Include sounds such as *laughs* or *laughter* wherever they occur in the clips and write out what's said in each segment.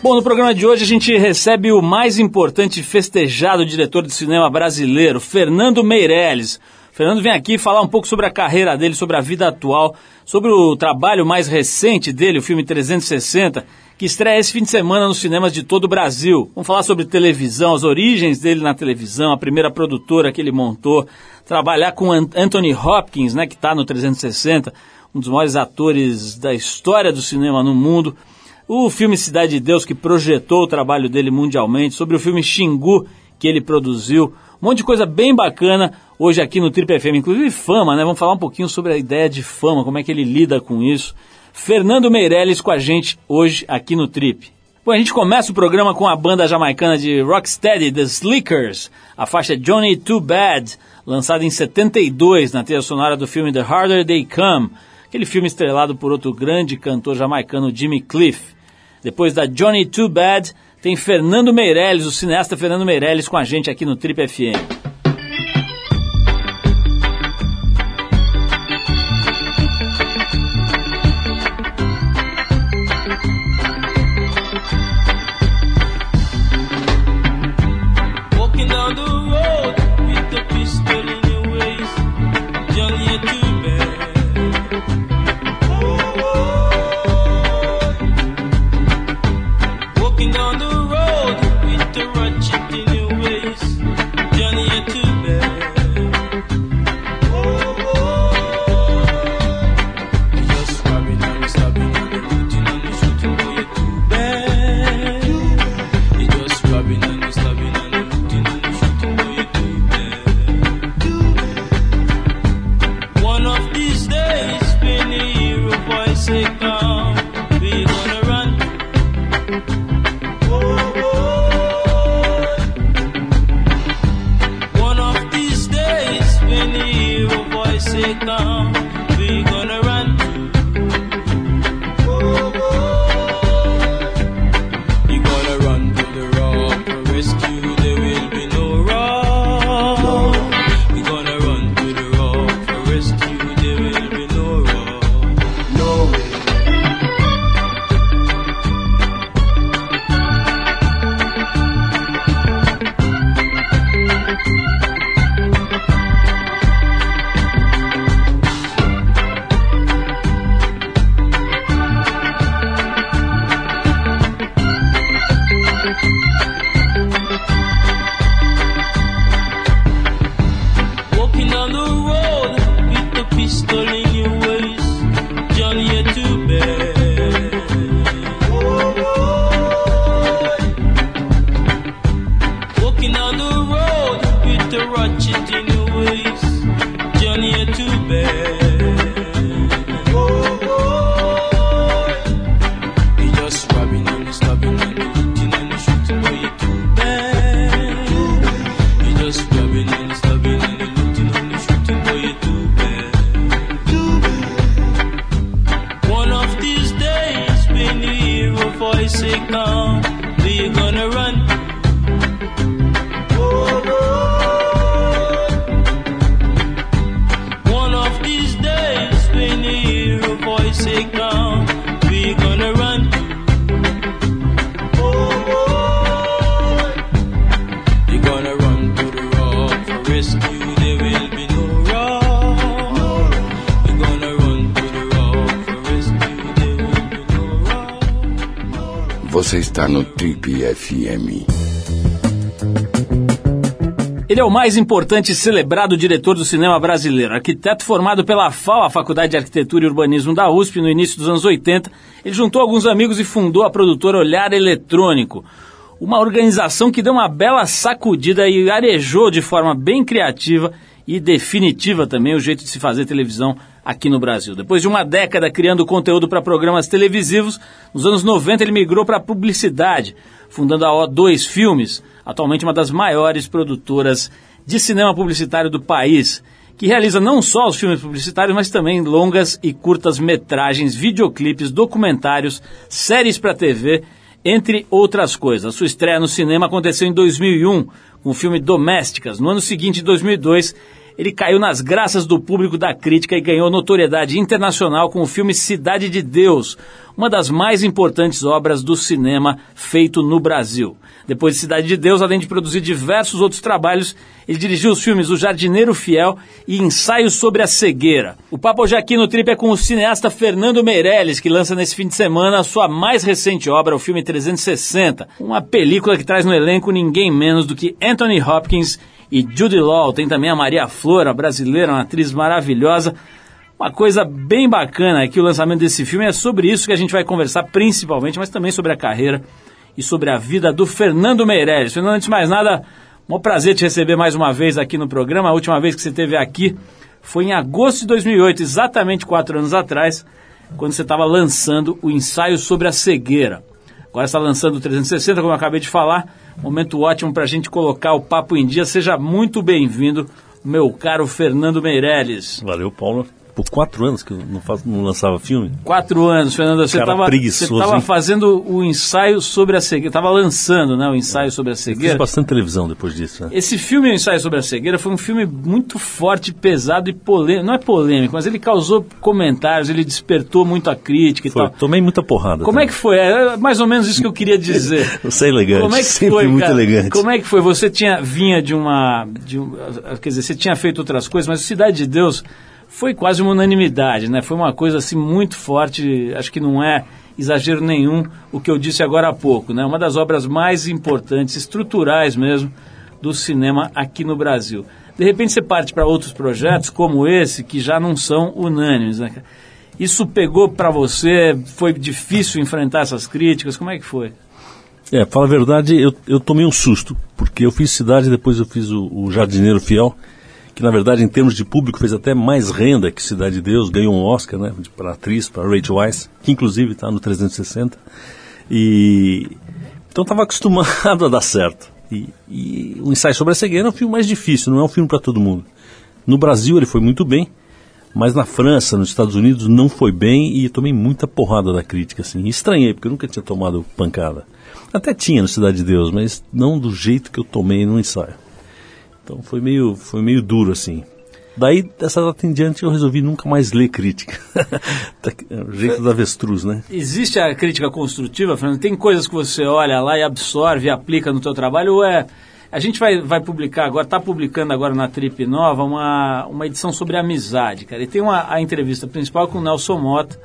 Bom, no programa de hoje a gente recebe o mais importante festejado diretor de cinema brasileiro, Fernando Meirelles. Fernando vem aqui falar um pouco sobre a carreira dele, sobre a vida atual, sobre o trabalho mais recente dele, o filme 360, que estreia esse fim de semana nos cinemas de todo o Brasil. Vamos falar sobre televisão, as origens dele na televisão, a primeira produtora que ele montou, trabalhar com Anthony Hopkins, né, que está no 360, um dos maiores atores da história do cinema no mundo. O filme Cidade de Deus, que projetou o trabalho dele mundialmente, sobre o filme Xingu, que ele produziu, um monte de coisa bem bacana hoje aqui no Trip FM, inclusive fama, né? Vamos falar um pouquinho sobre a ideia de fama, como é que ele lida com isso. Fernando Meirelles com a gente hoje aqui no Trip. Bom, a gente começa o programa com a banda jamaicana de rocksteady, The Slickers, a faixa Johnny Too Bad, lançada em 72 na trilha sonora do filme The Harder They Come, aquele filme estrelado por outro grande cantor jamaicano Jimmy Cliff. Depois da Johnny Too Bad, tem Fernando Meirelles, o cineasta Fernando Meirelles com a gente aqui no Trip FM. music now. We're gonna run Você está no Trip FM. Ele é o mais importante e celebrado diretor do cinema brasileiro. Arquiteto formado pela FAO, a Faculdade de Arquitetura e Urbanismo da USP, no início dos anos 80, ele juntou alguns amigos e fundou a produtora Olhar Eletrônico, uma organização que deu uma bela sacudida e arejou de forma bem criativa e definitiva também o jeito de se fazer televisão aqui no Brasil. Depois de uma década criando conteúdo para programas televisivos, nos anos 90 ele migrou para a publicidade, fundando a O2 Filmes, atualmente uma das maiores produtoras de cinema publicitário do país, que realiza não só os filmes publicitários, mas também longas e curtas metragens, videoclipes, documentários, séries para TV, entre outras coisas. A sua estreia no cinema aconteceu em 2001, com o filme Domésticas. No ano seguinte, em 2002, ele caiu nas graças do público da crítica e ganhou notoriedade internacional com o filme Cidade de Deus, uma das mais importantes obras do cinema feito no Brasil. Depois de Cidade de Deus, além de produzir diversos outros trabalhos, ele dirigiu os filmes O Jardineiro Fiel e Ensaios sobre a Cegueira. O papo hoje aqui no Trip é com o cineasta Fernando Meirelles, que lança nesse fim de semana a sua mais recente obra, o filme 360, uma película que traz no elenco ninguém menos do que Anthony Hopkins e Judy Law. Tem também a Maria Flor, a brasileira, uma atriz maravilhosa. Uma coisa bem bacana é que o lançamento desse filme é sobre isso que a gente vai conversar principalmente, mas também sobre a carreira e sobre a vida do Fernando Meirelles. Fernando, antes de mais nada, um prazer te receber mais uma vez aqui no programa. A última vez que você esteve aqui foi em agosto de 2008, exatamente quatro anos atrás, quando você estava lançando o ensaio sobre a cegueira. Agora está lançando o 360, como eu acabei de falar. Momento ótimo para a gente colocar o papo em dia. Seja muito bem-vindo, meu caro Fernando Meirelles. Valeu, Paulo por quatro anos que eu não, faz, não lançava filme. Quatro anos, Fernando. Você estava fazendo o ensaio sobre a cegueira, estava lançando né, o ensaio sobre a cegueira. fiz bastante televisão depois disso. Né? Esse filme, o ensaio sobre a cegueira, foi um filme muito forte, pesado e polêmico. Não é polêmico, mas ele causou comentários, ele despertou muito a crítica e foi, tal. Tomei muita porrada. Como também. é que foi? É mais ou menos isso que eu queria dizer. *laughs* Você é elegante, Como é que sempre foi, muito cara? elegante. Como é que foi? Você tinha, vinha de uma, de um, quer dizer, você tinha feito outras coisas, mas Cidade de Deus foi quase uma unanimidade, né? Foi uma coisa assim muito forte, acho que não é exagero nenhum o que eu disse agora há pouco, né? Uma das obras mais importantes, estruturais mesmo, do cinema aqui no Brasil. De repente você parte para outros projetos como esse que já não são unânimes, né? Isso pegou para você? Foi difícil enfrentar essas críticas? Como é que foi? É, fala a verdade, eu, eu tomei um susto, porque eu fiz Cidade, depois eu fiz o, o Jardineiro Fiel, que na verdade em termos de público fez até mais renda que Cidade de Deus, ganhou um Oscar, né, para atriz, para Rachel Weisz, que inclusive está no 360. E então estava acostumado *laughs* a dar certo. E, e, o ensaio sobre a cegueira é um filme mais difícil, não é um filme para todo mundo. No Brasil ele foi muito bem, mas na França, nos Estados Unidos não foi bem e tomei muita porrada da crítica assim. Estranhei porque eu nunca tinha tomado pancada. Até tinha no Cidade de Deus, mas não do jeito que eu tomei no ensaio. Então foi meio, foi meio duro assim. Daí, dessa data em diante, eu resolvi nunca mais ler crítica. *laughs* Tá é jeito da avestruz, né? Existe a crítica construtiva, Fernando? Tem coisas que você olha lá e absorve e aplica no teu trabalho? Ou é... A gente vai, vai publicar agora, está publicando agora na Trip Nova uma, uma edição sobre amizade, cara. E tem uma, a entrevista principal com o Nelson Mota,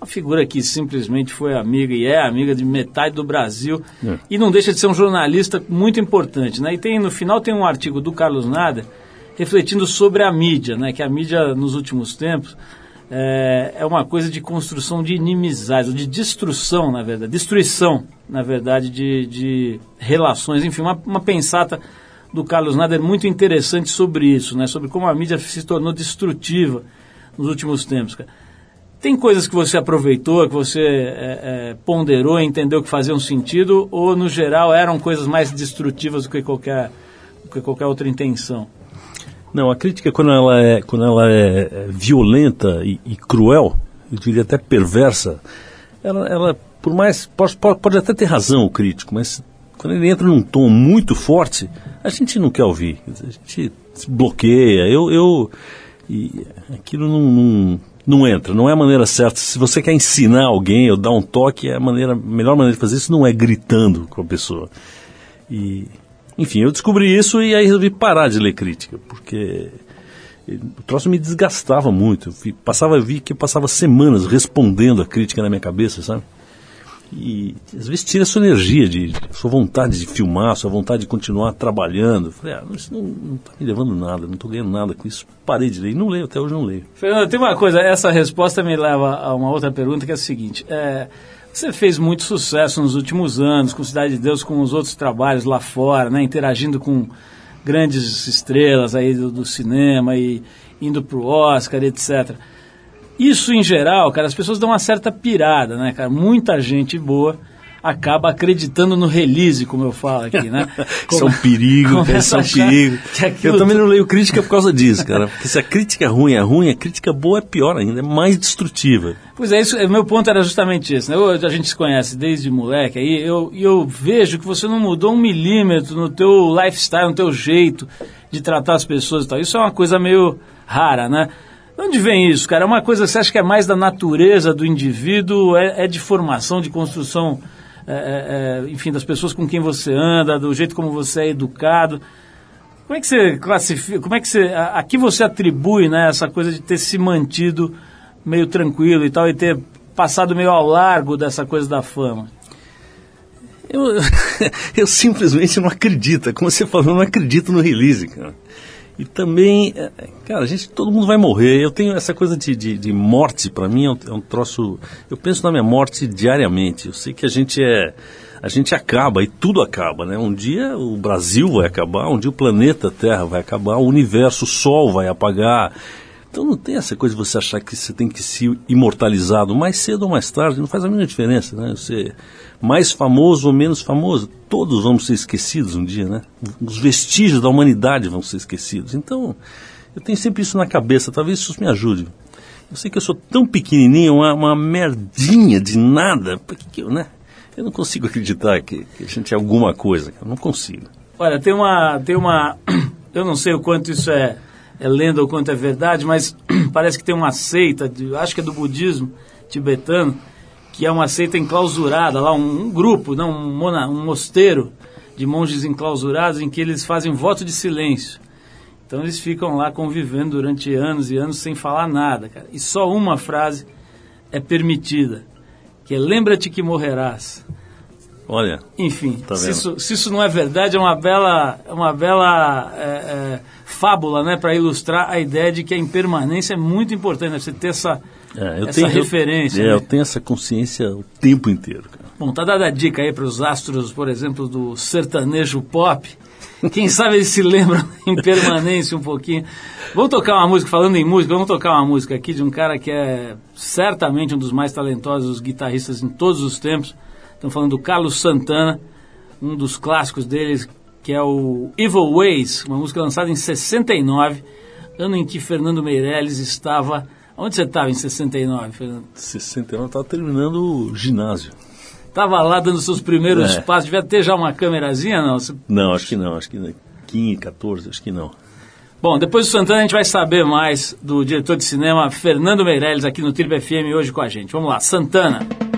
uma figura que simplesmente foi amiga e é amiga de metade do Brasil é. e não deixa de ser um jornalista muito importante, né? E tem no final tem um artigo do Carlos Nader refletindo sobre a mídia, né? Que a mídia nos últimos tempos é, é uma coisa de construção de inimizades, de destruição, na verdade, destruição, na verdade, de, de relações, enfim, uma, uma pensata do Carlos Nader muito interessante sobre isso, né? Sobre como a mídia se tornou destrutiva nos últimos tempos, cara. Tem coisas que você aproveitou, que você é, é, ponderou, entendeu que faziam sentido, ou no geral eram coisas mais destrutivas do que qualquer, do que qualquer outra intenção? Não, a crítica quando ela é, quando ela é, é violenta e, e cruel, eu diria até perversa, ela, ela por mais pode, pode até ter razão o crítico, mas quando ele entra num tom muito forte, a gente não quer ouvir, a gente bloqueia. Eu, eu e aquilo não, não não entra, não é a maneira certa. Se você quer ensinar alguém ou dar um toque, é a, maneira, a melhor maneira de fazer isso não é gritando com a pessoa. E, enfim, eu descobri isso e aí resolvi parar de ler crítica, porque o troço me desgastava muito. Eu passava, vi que eu passava semanas respondendo a crítica na minha cabeça, sabe? E às vezes tira a sua energia, de, sua vontade de filmar, sua vontade de continuar trabalhando. Falei, ah, isso não está me levando nada, não estou ganhando nada com isso. Parei de ler, não leio, até hoje não leio. Fernando, tem uma coisa, essa resposta me leva a uma outra pergunta que é a seguinte. É, você fez muito sucesso nos últimos anos com Cidade de Deus, com os outros trabalhos lá fora, né, interagindo com grandes estrelas aí do, do cinema e indo para o Oscar, etc. Isso, em geral, cara, as pessoas dão uma certa pirada, né, cara? Muita gente boa acaba acreditando no release, como eu falo aqui, né? *laughs* isso é um perigo, cara, isso é um perigo. Eu também não leio crítica por causa disso, cara. Porque se a crítica é ruim é ruim, a crítica boa é pior ainda, é mais destrutiva. Pois é, isso, meu ponto era justamente esse, né? Eu, a gente se conhece desde moleque, aí eu, eu vejo que você não mudou um milímetro no teu lifestyle, no teu jeito de tratar as pessoas e tal. Isso é uma coisa meio rara, né? De onde vem isso, cara? É uma coisa que você acha que é mais da natureza do indivíduo, é, é de formação, de construção, é, é, é, enfim, das pessoas com quem você anda, do jeito como você é educado. Como é que você classifica, como é que você, a, a que você atribui, né, essa coisa de ter se mantido meio tranquilo e tal, e ter passado meio ao largo dessa coisa da fama? Eu, *laughs* eu simplesmente não acredito, como você falou, eu não acredito no release, cara. E também, é, cara, a gente, todo mundo vai morrer. Eu tenho essa coisa de, de, de morte, para mim é um, é um, troço. Eu penso na minha morte diariamente. Eu sei que a gente é. A gente acaba e tudo acaba, né? Um dia o Brasil vai acabar, um dia o planeta Terra vai acabar, o universo, o Sol vai apagar. Então não tem essa coisa de você achar que você tem que ser imortalizado mais cedo ou mais tarde, não faz a mínima diferença, né? Você mais famoso ou menos famoso, todos vamos ser esquecidos um dia, né? Os vestígios da humanidade vão ser esquecidos. Então, eu tenho sempre isso na cabeça, talvez isso me ajude. Eu sei que eu sou tão pequenininho, uma, uma merdinha de nada, porque eu, né? Eu não consigo acreditar que, que a gente é alguma coisa, eu não consigo. Olha, tem uma, tem uma, *clears throat* eu não sei o quanto isso é é lenda ou quanto é verdade, mas *clears throat* parece que tem uma seita, de, acho que é do budismo tibetano, que é uma seita enclausurada, lá um, um grupo, não, um, mona, um mosteiro de monges enclausurados em que eles fazem voto de silêncio. Então eles ficam lá convivendo durante anos e anos sem falar nada, cara. E só uma frase é permitida, que é lembra-te que morrerás. Olha. Enfim, tá se, isso, se, isso, não é verdade, é uma bela, é uma bela é, é, fábula, né, para ilustrar a ideia de que a impermanência é muito importante, né, você ter essa, é, essa tenho, referência. Eu, né? eu tenho essa consciência o tempo inteiro. Cara. Bom, tá dada a dica aí para os astros, por exemplo, do sertanejo pop. Quem sabe eles se lembram em permanência um pouquinho. Vamos tocar uma música, falando em música, vamos tocar uma música aqui de um cara que é certamente um dos mais talentosos guitarristas em todos os tempos Estamos falando do Carlos Santana, um dos clássicos deles, que é o Evil Ways, uma música lançada em 69, ano em que Fernando Meirelles estava. Onde você estava em 69, Fernando? 69, estava terminando o ginásio. Estava lá dando seus primeiros é. passos. Devia ter já uma câmerazinha, não? Você... Não, acho que não. Acho que 15, 14, acho que não. Bom, depois do Santana a gente vai saber mais do diretor de cinema Fernando Meirelles aqui no Tribo FM hoje com a gente. Vamos lá, Santana.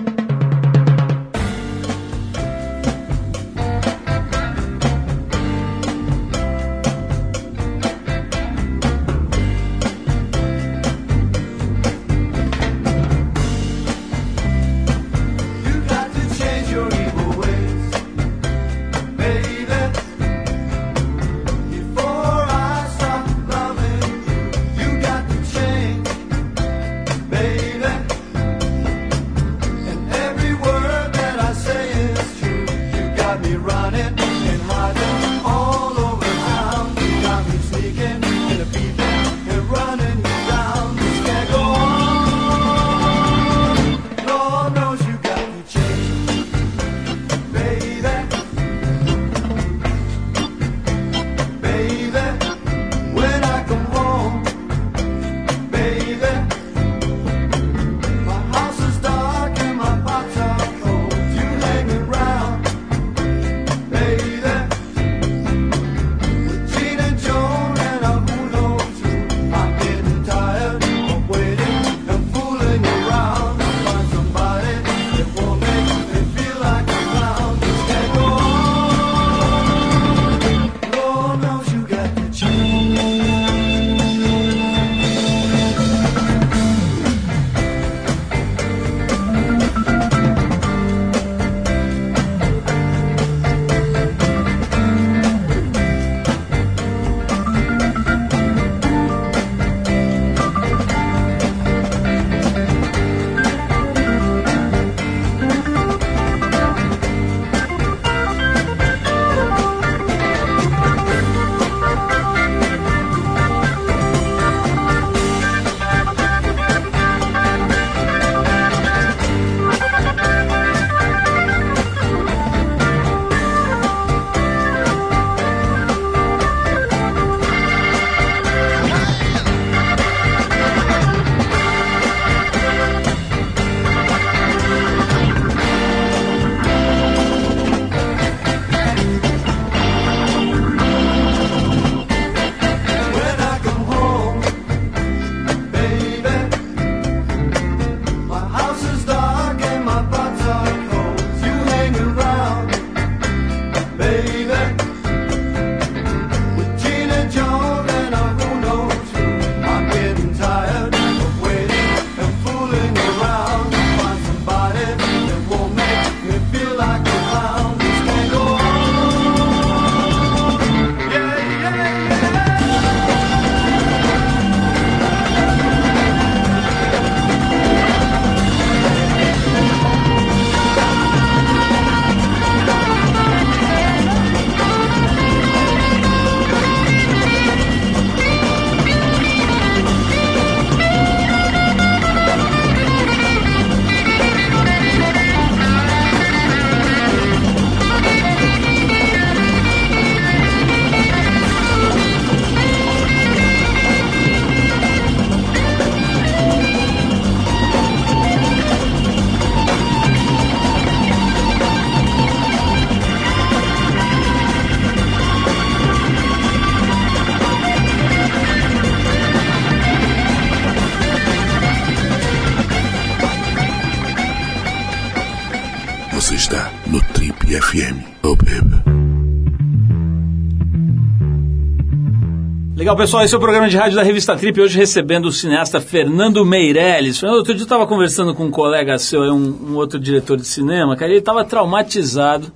Legal, pessoal, esse é o programa de rádio da revista Trip, hoje recebendo o cineasta Fernando Meirelles. Fernando, outro dia eu estava conversando com um colega seu, um, um outro diretor de cinema, cara, ele estava traumatizado.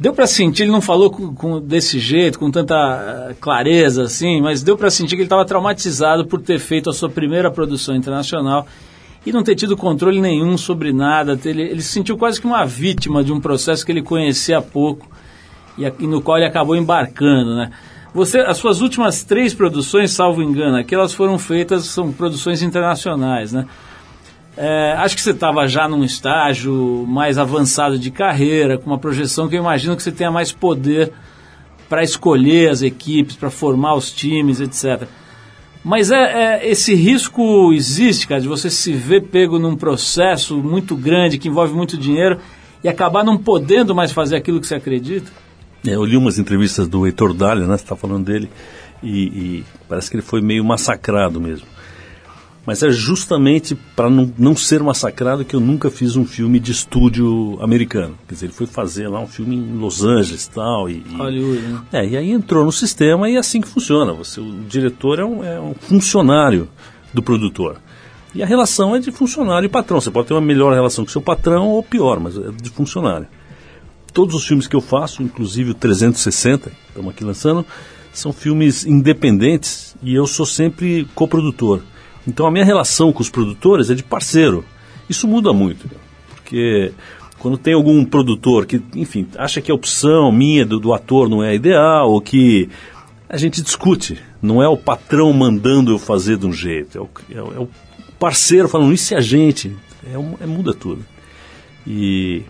Deu para sentir, ele não falou com, com, desse jeito, com tanta uh, clareza assim, mas deu para sentir que ele estava traumatizado por ter feito a sua primeira produção internacional e não ter tido controle nenhum sobre nada. Ele, ele se sentiu quase que uma vítima de um processo que ele conhecia há pouco e, e no qual ele acabou embarcando, né? Você, as suas últimas três produções, salvo engano, aquelas foram feitas, são produções internacionais, né? É, acho que você estava já num estágio mais avançado de carreira, com uma projeção que eu imagino que você tenha mais poder para escolher as equipes, para formar os times, etc. Mas é, é, esse risco existe, cara, de você se ver pego num processo muito grande, que envolve muito dinheiro, e acabar não podendo mais fazer aquilo que você acredita? É, eu li umas entrevistas do Heitor Dália, né? Você está falando dele, e, e, parece que ele foi meio massacrado mesmo. Mas é justamente para não, não ser massacrado que eu nunca fiz um filme de estúdio americano. Quer dizer, ele foi fazer lá um filme em Los Angeles tal, e tal. Hollywood, né? É, e aí entrou no sistema e é assim que funciona. Você, o diretor é um, é um funcionário do produtor. E a relação é de funcionário e patrão. Você pode ter uma melhor relação com seu patrão ou pior, mas é de funcionário todos os filmes que eu faço, inclusive o 360, estamos aqui lançando, são filmes independentes e eu sou sempre coprodutor. Então a minha relação com os produtores é de parceiro. Isso muda muito, porque quando tem algum produtor que, enfim, acha que a opção minha do, do ator não é ideal, ou que a gente discute, não é o patrão mandando eu fazer de um jeito, é o, é, é o parceiro falando, isso é a gente, é, é, muda tudo. E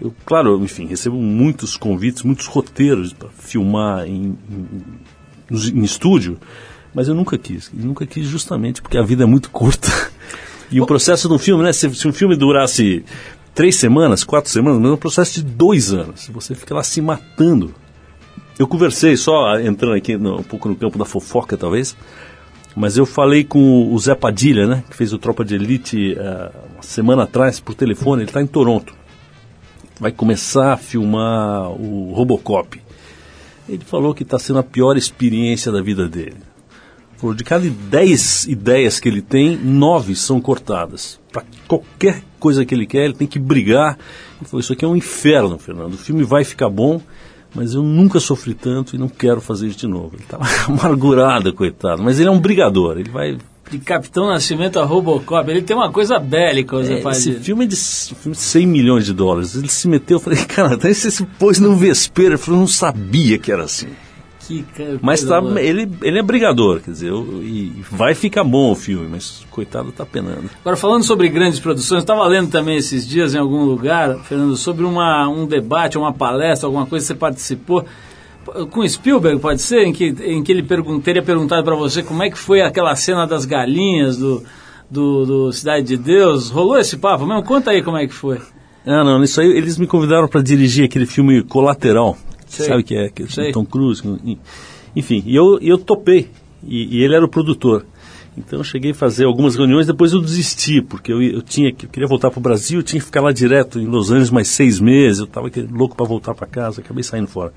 eu, claro, enfim, recebo muitos convites, muitos roteiros para filmar em, em, em, estúdio, mas eu nunca quis. Eu nunca quis justamente porque a vida é muito curta. *laughs* E o processo de um filme, né? Se, se um filme durasse três semanas, quatro semanas, mas é um processo de dois anos. Você fica lá se matando. Eu conversei, só entrando aqui no, um pouco no campo da fofoca, talvez, mas eu falei com o Zé Padilha, né? Que fez o Tropa de Elite uh, uma semana atrás por telefone. Ele está em Toronto vai começar a filmar o Robocop. Ele falou que está sendo a pior experiência da vida dele. Falou, de cada 10 ideias que ele tem, nove são cortadas. Para qualquer coisa que ele quer, ele tem que brigar. Ele falou, isso aqui é um inferno, Fernando. O filme vai ficar bom, mas eu nunca sofri tanto e não quero fazer isso de novo. Ele estava *laughs* amargurado, coitado. Mas ele é um brigador, ele vai de Capitão Nascimento a Robocop. Ele tem uma coisa bélica, você é, faz Esse filme é de filme de 100 milhões de dólares. Ele se meteu, eu falei, *laughs* cara, até você se pôs no vespeiro. Ele falou, não sabia que era assim. Que mas tá, ele, ele é brigador, quer dizer, eu, e vai ficar bom o filme, mas coitado tá penando. Agora, falando sobre grandes produções, estava lendo também esses dias em algum lugar, Fernando, sobre uma, um debate, uma palestra, alguma coisa que você participou com Spielberg, pode ser? Em que, em que ele pergun teria perguntado para você como é que foi aquela cena das galinhas do, do, do, Cidade de Deus. Rolou esse papo mesmo? Conta aí como é que foi. Ah, não, isso aí eles me convidaram para dirigir aquele filme Colateral. Sei. Sabe que é? Que é Tom Cruise. Enfim, e eu, eu topei. E, e, ele era o produtor. Então eu cheguei a fazer algumas reuniões, depois eu desisti, porque eu, eu tinha eu queria voltar para o Brasil, eu tinha que ficar lá direto em Los Angeles mais seis meses, eu estava louco para voltar para casa, acabei saindo fora.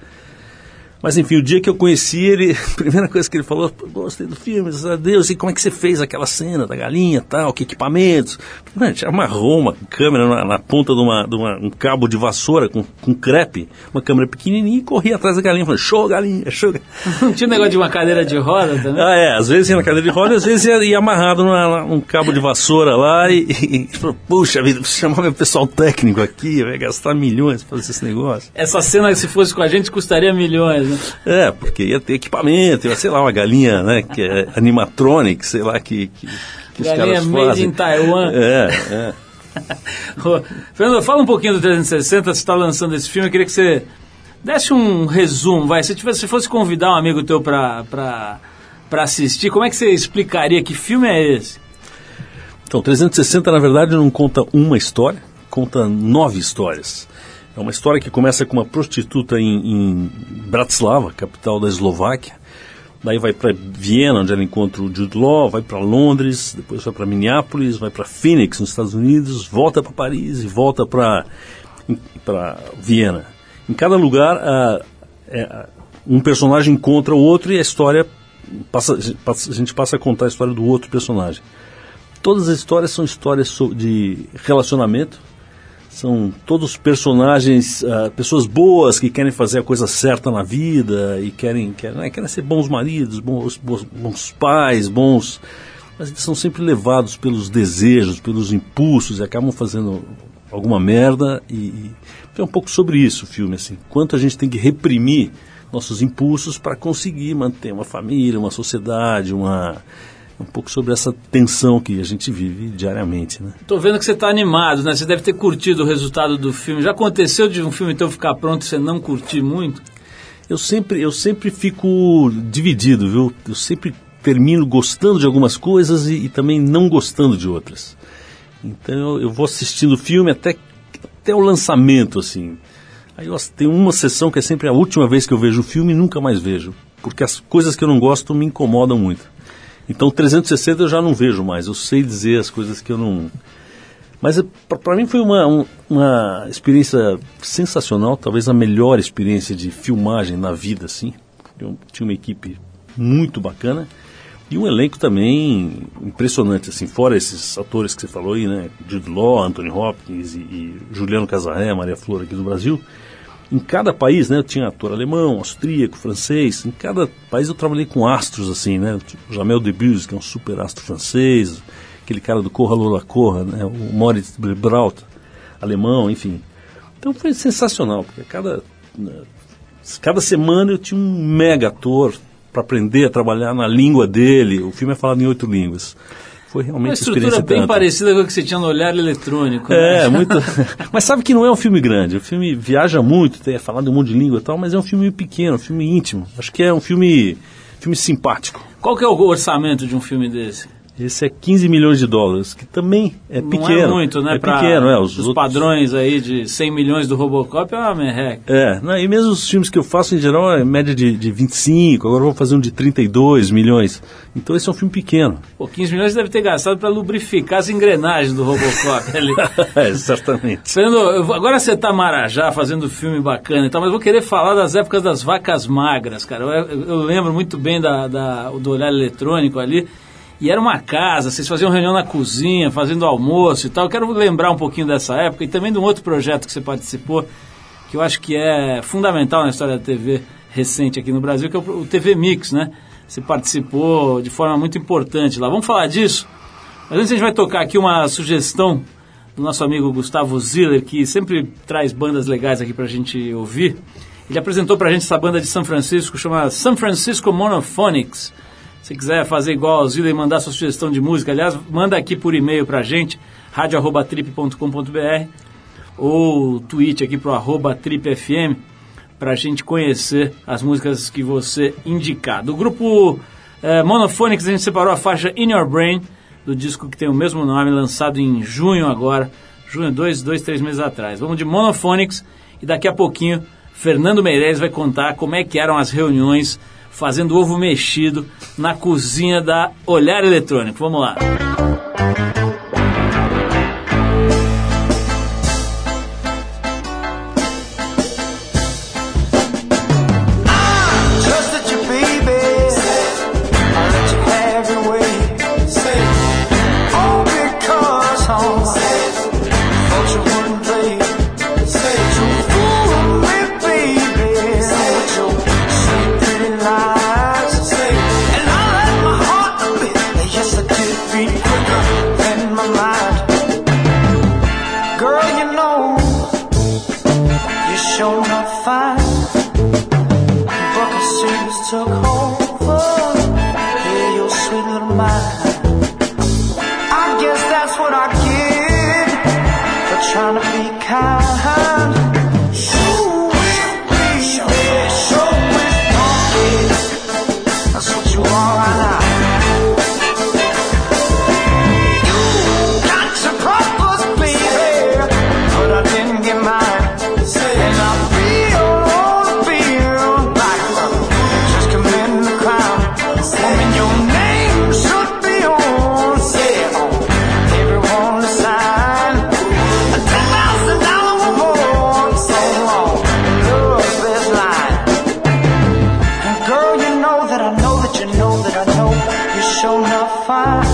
Mas enfim, o dia que eu conheci ele, *laughs* a primeira coisa que ele falou, gostei do filme, graças a Deus, e como é que você fez aquela cena da galinha tal, que equipamentos? A gente amarrou uma câmera na, na ponta de, uma, de uma, um cabo de vassoura com, com crepe, uma câmera pequenininha e corria atrás da galinha, falando, show galinha, show Não *laughs* tinha um negócio de uma cadeira de roda também? Ah, é, às vezes ia na cadeira de roda, às vezes ia, ia amarrado num cabo de vassoura lá e, e, e falou, puxa vida, chamar meu pessoal técnico aqui, vai gastar milhões para fazer esse negócio. Essa cena, se fosse com a gente, custaria milhões, né? É, porque ia ter equipamento, ia, sei lá, uma galinha, né, que é animatronic, sei lá, que, que, que galinha os caras made fazem. in Taiwan. É, é. *laughs* Fernando, fala um pouquinho do 360, você está lançando esse filme, eu queria que você desse um resumo, vai, se, tivesse, se fosse convidar um amigo teu para assistir, como é que você explicaria que filme é esse? Então, 360 na verdade não conta uma história, conta nove histórias. É uma história que começa com uma prostituta em, em Bratislava, capital da Eslováquia. Daí vai para Viena, onde ela encontra o Jude Law, vai para Londres, depois vai para Minneapolis, vai para Phoenix, nos Estados Unidos, volta para Paris e volta para Viena. Em cada lugar, é, um personagem encontra o outro e a história passa, a gente passa a contar a história do outro personagem. Todas as histórias são histórias de relacionamento, são todos personagens, uh, pessoas boas que querem fazer a coisa certa na vida e querem, querem, né, querem ser bons maridos, bons, bons, bons pais, bons. Mas eles são sempre levados pelos desejos, pelos impulsos e acabam fazendo alguma merda. E, e é um pouco sobre isso o filme, assim. Quanto a gente tem que reprimir nossos impulsos para conseguir manter uma família, uma sociedade, uma um pouco sobre essa tensão que a gente vive diariamente, né? Tô vendo que você está animado, né? Você deve ter curtido o resultado do filme. Já aconteceu de um filme então ficar pronto e você não curtir muito? Eu sempre, eu sempre fico dividido, viu? Eu sempre termino gostando de algumas coisas e, e também não gostando de outras. Então eu, eu, vou assistindo o filme até, até o lançamento, assim. Aí eu, tem uma sessão que é sempre a última vez que eu vejo o filme e nunca mais vejo. Porque as coisas que eu não gosto me incomodam muito. Então 360 eu já não vejo mais, eu sei dizer as coisas que eu não. Mas é, para mim foi uma, uma experiência sensacional, talvez a melhor experiência de filmagem na vida, assim. Eu tinha uma equipe muito bacana e um elenco também impressionante, assim, fora esses atores que você falou aí, né? Jude Law, Anthony Hopkins e, e Juliano Casarré, Maria Flor aqui do Brasil em cada país, né, eu tinha ator alemão, austríaco, francês, em cada país eu trabalhei com astros assim, né, o Jamel Debbouze, que é um super astro francês, aquele cara do Corra Lola Corra, né, o Moritz Braut, alemão, enfim. Então foi sensacional, porque cada, né, cada semana eu tinha um mega ator para aprender a trabalhar na língua dele, o filme é falado em oito línguas. Foi realmente uma estrutura bem tanta. parecida com o que você tinha no olhar eletrônico. É, né? muito. *laughs* *laughs* mas sabe que não é um filme grande. O filme viaja muito, tem falado um monte de língua e tal, mas é um filme pequeno, um filme íntimo. Acho que é um filme, filme simpático. Qual que é o orçamento de um filme desse? Esse é 15 milhões de dólares, que também é não pequeno. Não é muito, né? É pequeno, é. Os, os outros... padrões aí de 100 milhões do Robocop é uma merreca. É, não, e mesmo os filmes que eu faço, em geral, é média de, de 25, agora vou fazer um de 32 milhões. Então esse é um filme pequeno. Pô, 15 milhões deve ter gastado para lubrificar as engrenagens do Robocop *laughs* ali. é, certamente. Fernando, agora você está Marajá fazendo filme bacana e tal, mas vou querer falar das épocas das vacas magras, cara. Eu, eu, eu lembro muito bem da, da, do olhar eletrônico ali. E era uma casa, vocês faziam reunião na cozinha, fazendo almoço e tal. Eu quero lembrar um pouquinho dessa época e também de um outro projeto que você participou, que eu acho que é fundamental na história da TV recente aqui no Brasil, que é o TV Mix, né? Você participou de forma muito importante lá. Vamos falar disso? Mas antes a gente vai tocar aqui uma sugestão do nosso amigo Gustavo Ziller, que sempre traz bandas legais aqui para a gente ouvir. Ele apresentou para a gente essa banda de São Francisco, chama San Francisco Monophonics. Se quiser fazer igual ao Zila e mandar sua sugestão de música, aliás, manda aqui por e-mail pra gente, radio.trip.com.br ou tweet aqui pro arroba tripfm pra gente conhecer as músicas que você indicar. Do grupo é, Monophonics a gente separou a faixa In Your Brain, do disco que tem o mesmo nome, lançado em junho agora, junho, dois, dois, três meses atrás. Vamos de Monophonics e daqui a pouquinho Fernando Meirelles vai contar como é que eram as reuniões fazendo ovo mexido na cozinha da Olhar Eletrônico. Vamos lá. something far.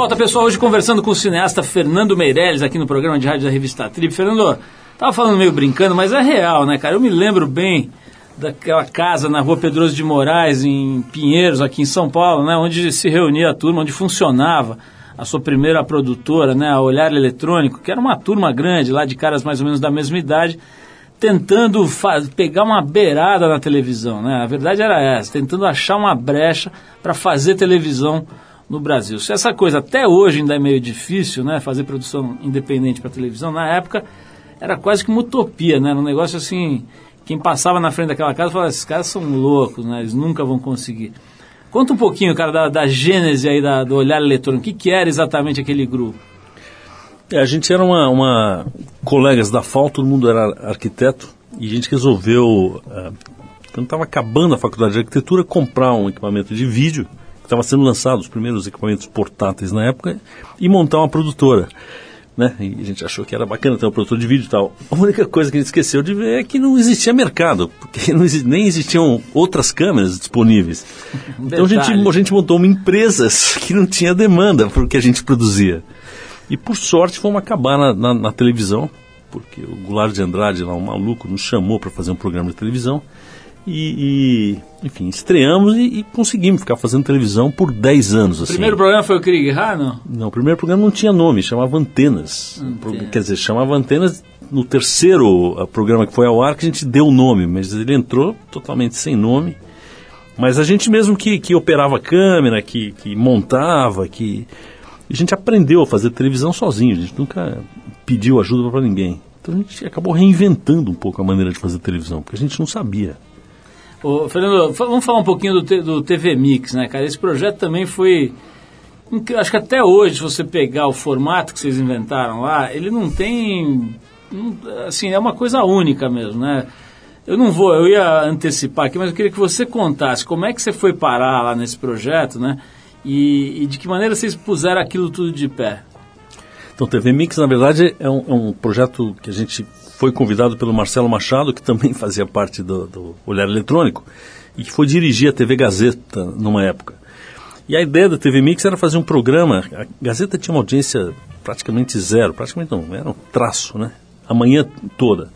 Volta, pessoal, hoje conversando com o cineasta Fernando Meirelles aqui no programa de rádio da revista Trip. Fernando, tava falando meio brincando, mas é real, né, cara? Eu me lembro bem daquela casa na rua Pedroso de Moraes, em Pinheiros, aqui em São Paulo, né, onde se reunia a turma, onde funcionava a sua primeira produtora, né, a Olhar Eletrônico, que era uma turma grande, lá de caras mais ou menos da mesma idade, tentando pegar uma beirada na televisão, né? A verdade era essa, tentando achar uma brecha para fazer televisão no Brasil. Se essa coisa até hoje ainda é meio difícil, né, fazer produção independente para televisão, na época era quase que uma utopia, né? Um negócio assim, quem passava na frente daquela casa falava, esses caras são loucos, né? Eles nunca vão conseguir. Conta um pouquinho, cara, da, da gênese aí da, do olhar eletrônico. O que, que era exatamente aquele grupo? É, a gente era uma, uma colegas da FAO, todo mundo era arquiteto, e a gente resolveu, ah, quando estava acabando a faculdade de arquitetura, comprar um equipamento de vídeo, estava sendo lançado, os primeiros equipamentos portáteis na época, e montar uma produtora. Né? E a gente achou que era bacana ter um produtor de vídeo e tal. A única coisa que a gente esqueceu de ver é que não existia mercado, porque nem existiam outras câmeras disponíveis. *laughs* Então a gente, a gente montou uma empresa *laughs* que não tinha demanda para o que a gente produzia. E por sorte fomos acabar na, na- na televisão, porque o Goulart de Andrade, lá, um maluco, nos chamou para fazer um programa de televisão. E, e, enfim, estreamos e, e conseguimos ficar fazendo televisão por 10 anos. O Assim. primeiro programa foi o Krieg não? Não, o primeiro programa não tinha nome, chamava Antenas. Quer dizer, chamava Antenas no terceiro ah, programa que foi ao ar que a gente deu o nome, mas ele entrou totalmente sem nome. Mas a gente mesmo que, que operava a câmera, que, que montava, que. A gente aprendeu a fazer televisão sozinho, a gente nunca pediu ajuda para ninguém. Então a gente acabou reinventando um pouco a maneira de fazer televisão, porque a gente não sabia. Ô, Fernando, vamos falar um pouquinho do, do TV Mix, né, cara? Esse projeto também foi. Acho que até hoje, se você pegar o formato que vocês inventaram lá, ele não tem. Assim, é uma coisa única mesmo, né? Eu não vou, eu ia antecipar aqui, mas eu queria que você contasse como é que você foi parar lá nesse projeto, né? E, e de que maneira vocês puseram aquilo tudo de pé. Então, TV Mix, na verdade, é um, é um projeto que a gente foi convidado pelo Marcelo Machado, que também *laughs* fazia parte do, do Olhar Eletrônico, e que foi dirigir a TV Gazeta numa época. E a ideia da TV Mix era fazer um programa. A Gazeta tinha uma audiência praticamente zero, praticamente não, era um traço, né? A manhã toda.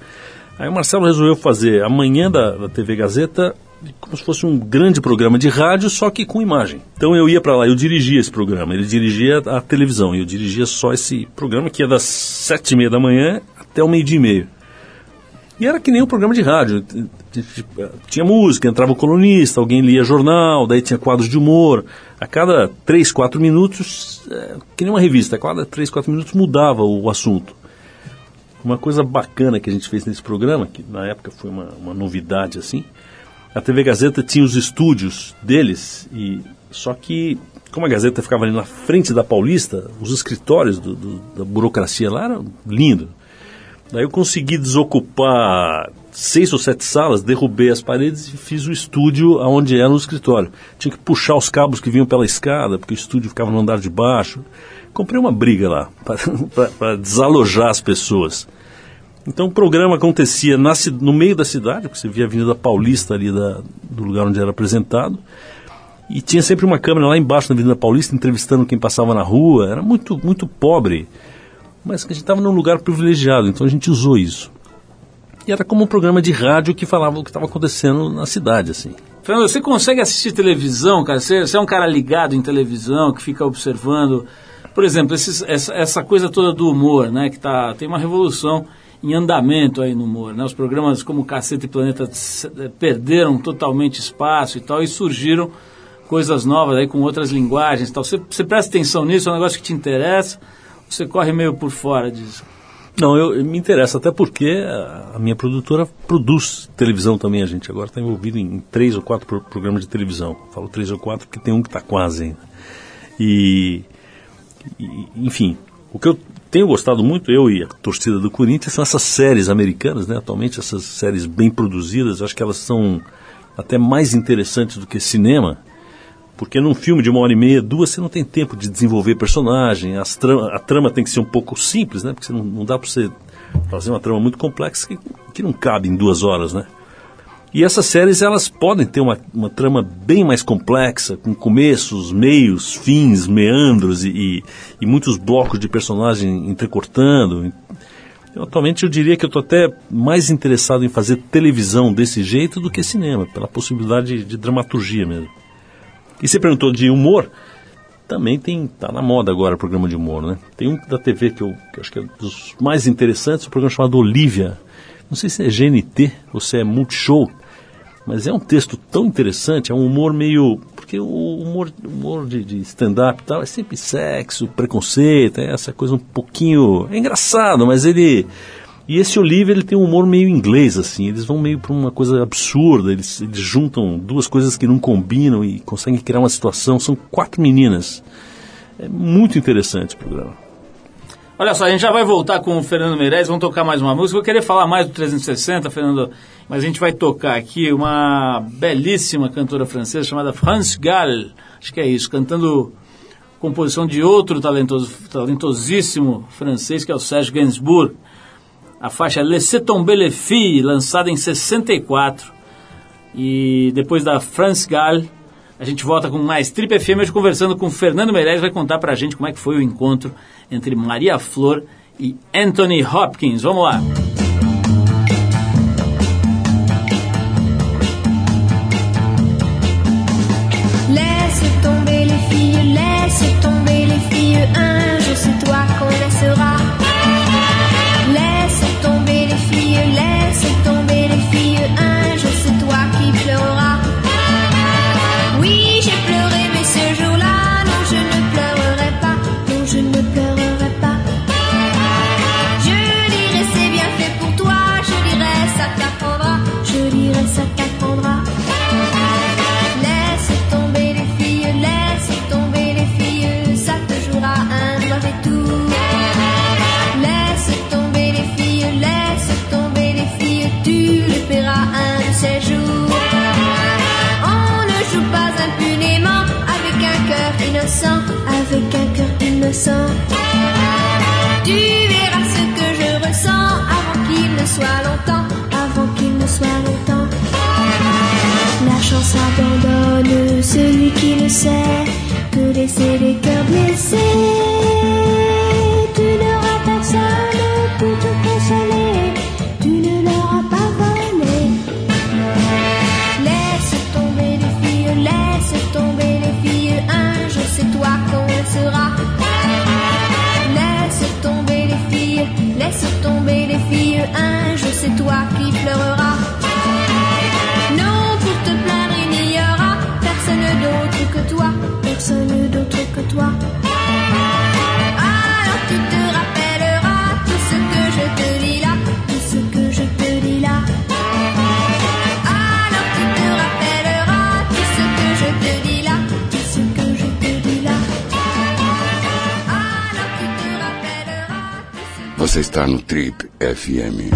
Aí o Marcelo resolveu fazer a manhã da, da TV Gazeta como se fosse um grande programa de rádio, só que com imagem. Então eu ia para lá, eu dirigia esse programa, ele dirigia a televisão, eu dirigia só esse programa que ia das sete e meia da manhã até o meio-dia e meio. E era que nem um programa de rádio. Tinha música, entrava o colunista, alguém lia jornal, daí tinha quadros de humor. A cada três, quatro minutos, é, que nem uma revista, a cada três, quatro minutos mudava o assunto. Uma coisa bacana que a gente fez nesse programa, que na época foi uma, uma novidade assim, a TV Gazeta tinha os estúdios deles, e só que, como a Gazeta ficava ali na frente da Paulista, os escritórios do- do- da burocracia lá eram lindos. Daí eu consegui desocupar seis ou sete salas, derrubei as paredes e fiz o estúdio onde era o escritório. Tinha que puxar os cabos que vinham pela escada, porque o estúdio ficava no andar de baixo. Comprei uma briga lá *laughs* para desalojar as pessoas. Então o programa acontecia na no meio da cidade, porque você via a Avenida Paulista ali da- do lugar onde era apresentado. E tinha sempre uma câmera lá embaixo na Avenida Paulista entrevistando quem passava na rua. Era muito, muito pobre. Mas que a gente estava num lugar privilegiado, então a gente usou isso. E era como um programa de rádio que falava o que estava acontecendo na cidade, assim. Fernando, você consegue assistir televisão, cara? Você, você é um cara ligado em televisão, que fica observando. Por exemplo, esses- essa, essa coisa toda do humor, né? Que tá, tem uma revolução em andamento aí no humor, né? Os programas como Caceta e Planeta eh, perderam totalmente espaço e tal, e surgiram coisas novas aí com outras linguagens e tal. Você, você presta atenção nisso, é um negócio que te interessa, você corre meio por fora disso? Não, eu, eu me interessa, até porque a, minha produtora produz televisão também. A gente agora está envolvido em, três ou quatro pro- programas de televisão. Falo três ou quatro porque tem um que está quase ainda. E, e, enfim, o que eu tenho gostado muito, eu e a torcida do Corinthians, são essas séries americanas, né? Atualmente, essas séries bem produzidas, acho que elas são até mais interessantes do que cinema. Porque num filme de uma hora e meia, duas, você não tem tempo de desenvolver personagem, as tra- a trama tem que ser um pouco simples, né? Porque não, não dá para você fazer uma trama muito complexa que, que não cabe em duas horas, né? E essas séries, elas podem ter uma, uma trama bem mais complexa, com começos, meios, fins, meandros e, e, e muitos blocos de personagem entrecortando. Eu, atualmente eu diria que eu estou até mais interessado em fazer televisão desse jeito do que cinema, pela possibilidade de, de dramaturgia mesmo. E você perguntou de humor, também tem tá na moda agora o programa de humor, né? Tem um da TV que eu, que eu acho que é dos mais interessantes, um programa chamado Olivia. Não sei se é GNT ou se é Multishow, mas é um texto tão interessante, é um humor meio. Porque o humor, humor de, de stand-up tal é sempre sexo, preconceito, é essa coisa um pouquinho. É engraçado, mas ele. E esse Olivia ele tem um humor meio inglês, assim. Eles vão meio para uma coisa absurda. Eles, eles juntam duas coisas que não combinam e conseguem criar uma situação. São quatro meninas. É muito interessante o programa. Olha só, a gente já vai voltar com o Fernando Meirelles, vamos tocar mais uma música. Eu queria falar mais do 360, Fernando, mas a gente vai tocar aqui uma belíssima cantora francesa chamada France Gall, acho que é isso, cantando composição de outro talentoso, talentosíssimo francês, que é o Serge Gainsbourg. A faixa Laissez tomber les filles, lançada em 64. E depois da France Gall, a gente volta com mais Trip FM, hoje conversando com Fernando Meirelles, vai contar pra gente como é que foi o encontro entre Maria Flor e Anthony Hopkins. Vamos lá. Você está no Trip FM.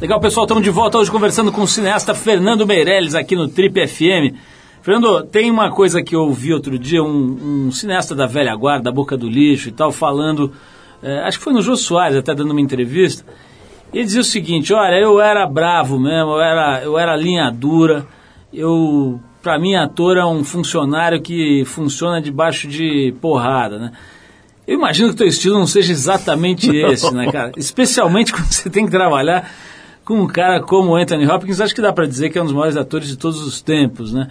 Legal, pessoal, estamos de volta hoje conversando com o cineasta Fernando Meirelles aqui no Trip FM. Fernando, tem uma coisa que eu ouvi outro dia, um, um cineasta da velha guarda, da boca do lixo e tal, falando, eh, acho que foi no Jô Soares, até dando uma entrevista, ele dizia o seguinte, olha, eu era bravo mesmo, eu era, eu era linha dura, eu, pra mim, ator é um funcionário que funciona debaixo de porrada, né? Eu imagino que o teu estilo não seja exatamente *laughs* esse, né, cara? Especialmente quando você tem que trabalhar com um cara como Anthony Hopkins, acho que dá pra dizer que é um dos maiores atores de todos os tempos, né?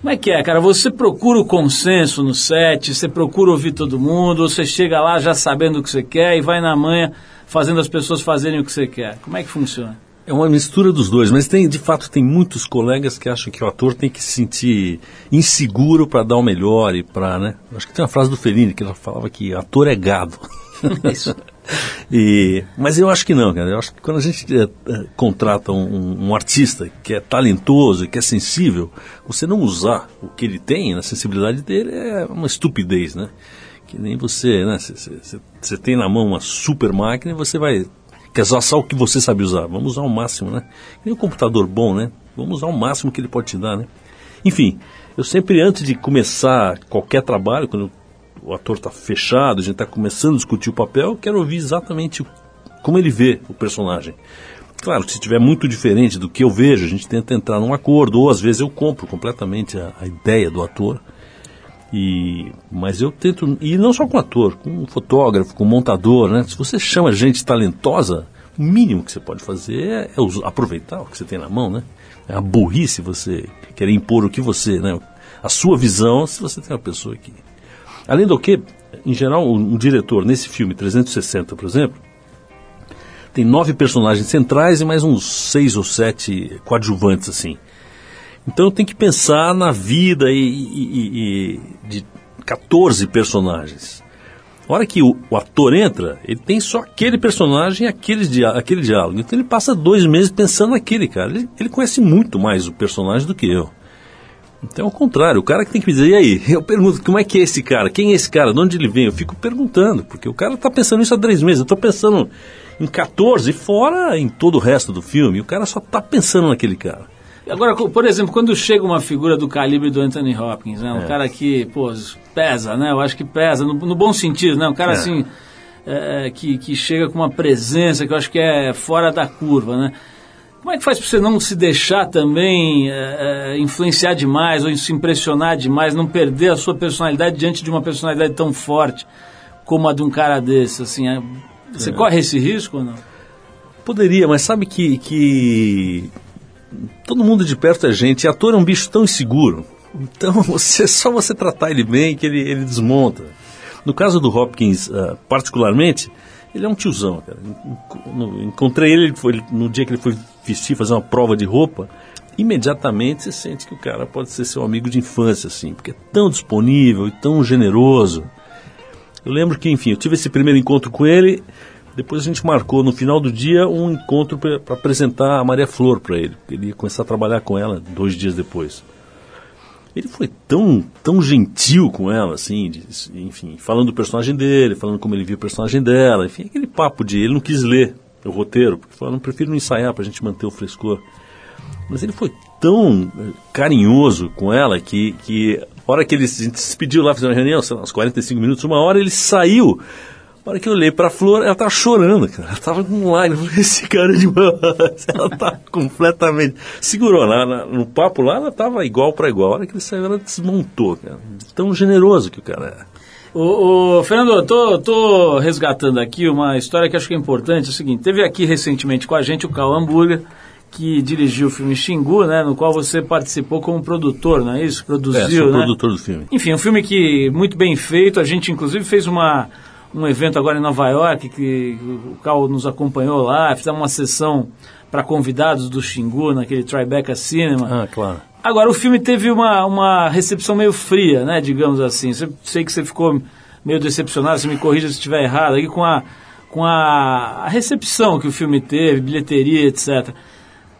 Como é que é, cara? Você procura o consenso no set, você procura ouvir todo mundo, ou você chega lá já sabendo o que você quer e vai na manhã fazendo as pessoas fazerem o que você quer. Como é que funciona? É uma mistura dos dois, mas tem, de fato, tem muitos colegas que acham que o ator tem que se sentir inseguro para dar o melhor e para, né? Acho que tem uma frase do Fellini que ela falava que ator é gado. Isso. *laughs* E, mas eu acho que não, cara. Eu acho que quando a gente é, é, contrata um, um, artista que é talentoso e que é sensível, você não usar o que ele tem, a sensibilidade dele, é uma estupidez, né? Que nem você, né? Você tem na mão uma super máquina e você vai quer usar só o que você sabe usar. Vamos usar o máximo, né? E um computador bom, né? Vamos usar o máximo que ele pode te dar, né? Enfim, eu sempre, antes de começar qualquer trabalho, quando o ator está fechado, a gente está começando a discutir o papel, quero ouvir exatamente como ele vê o personagem. Claro, se estiver muito diferente do que eu vejo, a gente tenta entrar num acordo, ou às vezes eu compro completamente a, a ideia do ator. E, mas eu tento, e não só com ator, com fotógrafo, com montador, né? Se você chama gente talentosa, o mínimo que você pode fazer é, é aproveitar o que você tem na mão, né? É a burrice você querer impor o que você, né? A sua visão, se você tem uma pessoa que... Além do que, em geral, um diretor, nesse filme 360, por exemplo, tem nove personagens centrais e mais uns seis ou sete coadjuvantes, assim. Então tem que pensar na vida e, e, e de 14 personagens. A hora que o, o, ator entra, ele tem só aquele personagem aquele, dia, aquele diálogo. Então ele passa dois meses pensando naquele cara. Ele, ele conhece muito mais o personagem do que eu. Então é o contrário, o cara que tem que me dizer, e aí? Eu pergunto, como é que é esse cara? Quem é esse cara? De onde ele vem? Eu fico perguntando, porque o cara está pensando nisso há três meses. Eu estou pensando em 14, fora em todo o resto do filme. O cara só está pensando naquele cara. Agora, por exemplo, quando chega uma figura do calibre do Anthony Hopkins, né? Um é. cara que, pô, pesa, né? Eu acho que pesa, no, no bom sentido, né? Um cara é. assim, é, que, que chega com uma presença que eu acho que é fora da curva, né? Como é que faz para você não se deixar também é, é, influenciar demais ou se impressionar demais, não perder a sua personalidade diante de uma personalidade tão forte como a de um cara desse? Assim, é, você corre esse risco ou não? Poderia, mas sabe que, que todo mundo de perto é gente. E ator é um bicho tão inseguro. Então, *laughs* você, só você tratar ele bem que ele, ele desmonta. No caso do Hopkins, uh, particularmente, ele é um tiozão, cara. Encontrei ele, foi, no dia que ele foi vestir, fazer uma prova de roupa. Imediatamente você sente que o cara pode ser seu amigo de infância, assim, porque é tão disponível e tão generoso. Eu lembro que, enfim, eu tive esse primeiro encontro com ele depois a gente marcou no final do dia um encontro para apresentar a Maria Flor para ele. Ele ia começar a trabalhar com ela dois dias depois. Ele foi tão, tão gentil com ela, assim, de, enfim, falando do personagem dele, falando como ele via o personagem dela, enfim, aquele papo de ele não quis ler o roteiro, porque falou, não prefiro não ensaiar para a gente manter o frescor. Mas ele foi tão eh, carinhoso com ela que, que a hora que ele se despediu lá, fez uma reunião, sei lá, uns 45 minutos, uma hora, ele saiu a hora que eu olhei pra Flor, ela tava chorando, cara. Ela tava com lágrimas. *laughs* Esse cara de demais. Ela tá completamente. Segurou. Lá, no papo lá, ela tava igual para igual. A hora que ele saiu, ela desmontou, cara. Tão generoso que o cara é. O, o, Fernando, eu tô, tô resgatando aqui uma história que acho que é importante. É o seguinte: teve aqui recentemente com a gente o Cal Hamburger, que dirigiu o filme Xingu, né, no qual você participou como produtor, não é isso? Produziu, é, sou né? produtor do filme. Enfim, um filme que muito bem feito. A gente, inclusive, fez uma um evento agora em Nova York, que o Cal nos acompanhou lá, fizemos uma sessão para convidados do Xingu, naquele Tribeca Cinema. Ah, claro. Agora, o filme teve uma, uma recepção meio fria, né, digamos assim. sei que você ficou meio decepcionado, você me corrija se estiver errado, aqui com a, com a, a recepção que o filme teve, bilheteria, etc.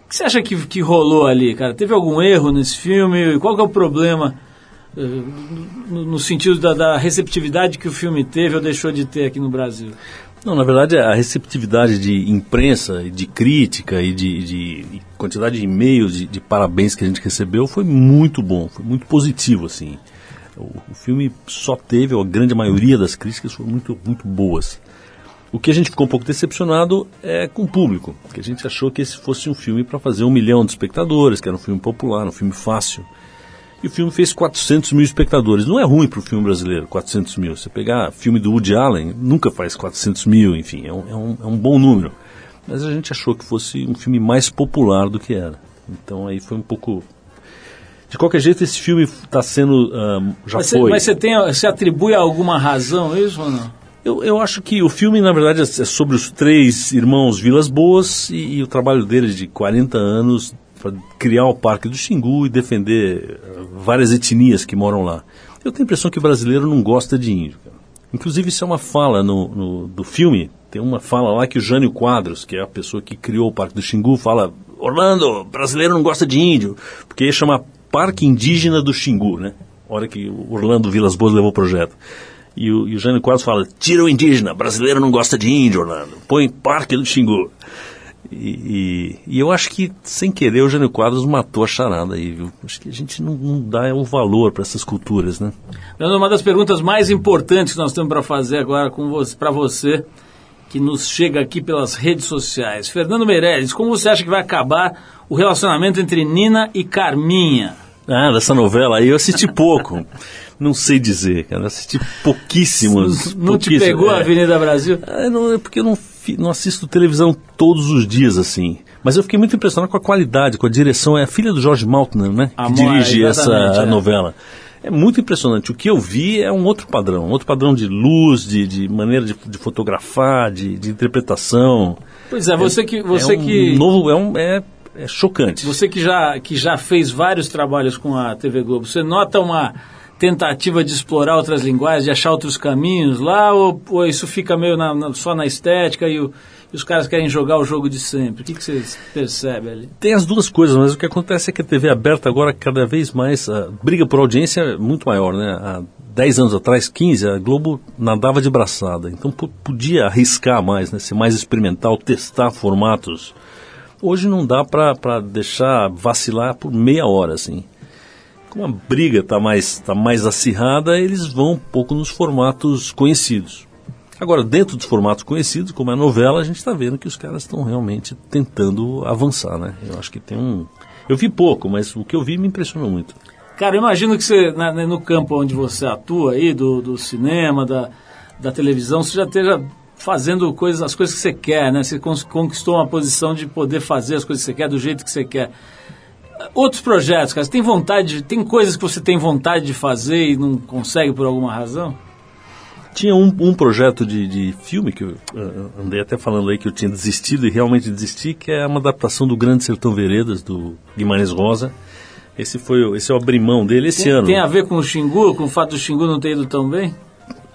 O que você acha que, que rolou ali, cara? Teve algum erro nesse filme? Qual que é o problema no, sentido da, da receptividade que o filme teve ou deixou de ter aqui no Brasil? Não, na verdade, a receptividade de imprensa, de crítica e de- de quantidade de e-mails de, de parabéns que a gente recebeu foi muito bom, foi muito positivo, assim. O, o filme só teve, ou a grande maioria das críticas foram muito, muito boas. O que a gente ficou um pouco decepcionado é com o público, que a gente achou que esse fosse um filme para fazer um milhão de espectadores, que era um filme popular, um filme fácil. E o filme fez 400 mil espectadores. Não é ruim para o filme brasileiro, 400 mil. Você pegar filme do Woody Allen, nunca faz 400 mil, enfim, é um, é um, é um bom número. Mas a gente achou que fosse um filme mais popular do que era. Então aí foi um pouco... De qualquer jeito, esse filme está sendo... já Mas, foi... mas você, tem, você atribui alguma razão a isso ou não? Eu, eu acho que o filme, na verdade, é sobre os três irmãos Vilas Boas e, e o trabalho deles de 40 anos para criar o Parque do Xingu e defender eh, várias etnias que moram lá. Eu tenho a impressão que o brasileiro não gosta de índio. cara. Inclusive, isso é uma fala no, no- do filme. Tem uma fala lá que o Jânio Quadros, que é a pessoa que criou o Parque do Xingu, fala: Orlando, brasileiro não gosta de índio, porque ia chamar Parque Indígena do Xingu, né? Hora que o Orlando Vilas Boas levou o projeto. E o, e o Jânio Quadros fala: tira o indígena, brasileiro não gosta de índio, Orlando. Põe Parque do Xingu. E, e- e eu acho que, sem querer, o Jânio Quadros matou a charada aí, viu? Acho que a gente não, não dá o valor para essas culturas, né? Leandro, uma das perguntas mais importantes que nós temos para fazer agora para você, que nos chega aqui pelas redes sociais. Fernando Meirelles, como você acha que vai acabar o relacionamento entre Nina e Carminha? Ah, dessa novela aí eu assisti pouco. *laughs* não sei dizer, cara. Assisti pouquíssimos. Não te pouquíssimos, pegou a é. Avenida Brasil? É, não, é porque eu não, não assisto televisão todos os dias, assim. Mas eu fiquei muito impressionado com a qualidade, com a direção. É a filha do George Maltner, né? A que Mo- dirige essa exatamente, é. novela. É muito impressionante. O que eu vi é um outro padrão. Um outro padrão de luz, de, de maneira de, de fotografar, de, de interpretação. Pois é, você que você é um que novo, é, um, é, é chocante. você que já que já fez vários trabalhos com a TV Globo, você nota uma tentativa de explorar outras linguagens, de achar outros caminhos lá, ou, ou isso fica meio na- na- só na estética e, o- e os caras querem jogar o jogo de sempre? O que, que você percebe ali? Tem as duas coisas, mas o que acontece é que a TV aberta agora cada vez mais briga por audiência é muito maior, né? Há 10 anos atrás, 15, a Globo nadava de braçada, então po- podia arriscar mais, né? Ser mais experimental, testar formatos. Hoje não dá para deixar vacilar por meia hora, assim. Como a briga está mais, tá mais acirrada, eles vão um pouco nos formatos conhecidos. Agora, dentro dos formatos conhecidos, como é a novela, a gente está vendo que os caras estão realmente tentando avançar, né? Eu acho que tem um... Eu vi pouco, mas o que eu vi me impressionou muito. Cara, imagino que você, né, no campo onde você atua aí, do, do cinema, da, da televisão, você já esteja fazendo coisas, as coisas que você quer, né? Você conquistou uma posição de poder fazer as coisas que você quer, do jeito que você quer. Outros projetos, cara, você tem vontade, de- tem coisas que você tem vontade de fazer e não consegue por alguma razão? Tinha um, um projeto de, de filme que eu eh, andei até falando aí que eu tinha desistido e realmente desisti, que é uma adaptação do Grande Sertão Veredas, do Guimarães Rosa. Esse foi o- esse é o abrimão dele esse Tem, ano. tem a ver com o Xingu, com o fato do Xingu não ter ido tão bem?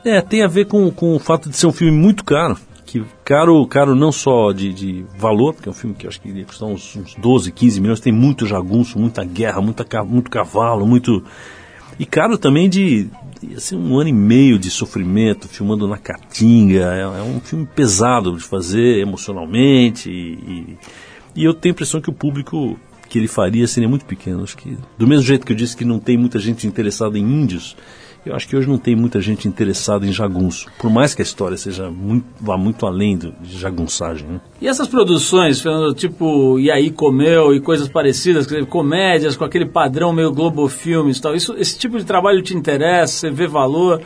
É, tem a ver com, com o fato de ser um filme muito caro. Que caro, caro não só de, de valor, porque é um filme que acho que iria custar uns, uns 12, 15 milhões, tem muito jagunço, muita guerra, muita, muito cavalo, muito. E caro também de, de, assim, um ano e meio de sofrimento, filmando na Caatinga. É, é um filme pesado de fazer emocionalmente. E, e, e eu tenho a impressão que o público que ele faria seria muito pequeno. Acho que, do mesmo jeito que eu disse que não tem muita gente interessada em índios, eu acho que hoje não tem muita gente interessada em jagunço. Por mais que a história seja muito, vá muito além do, de jagunçagem. Né? E essas produções, Fernando, tipo E aí Comeu e coisas parecidas, dizer, comédias com aquele padrão meio Globo Filmes e tal, isso, esse tipo de trabalho te interessa, você vê valor?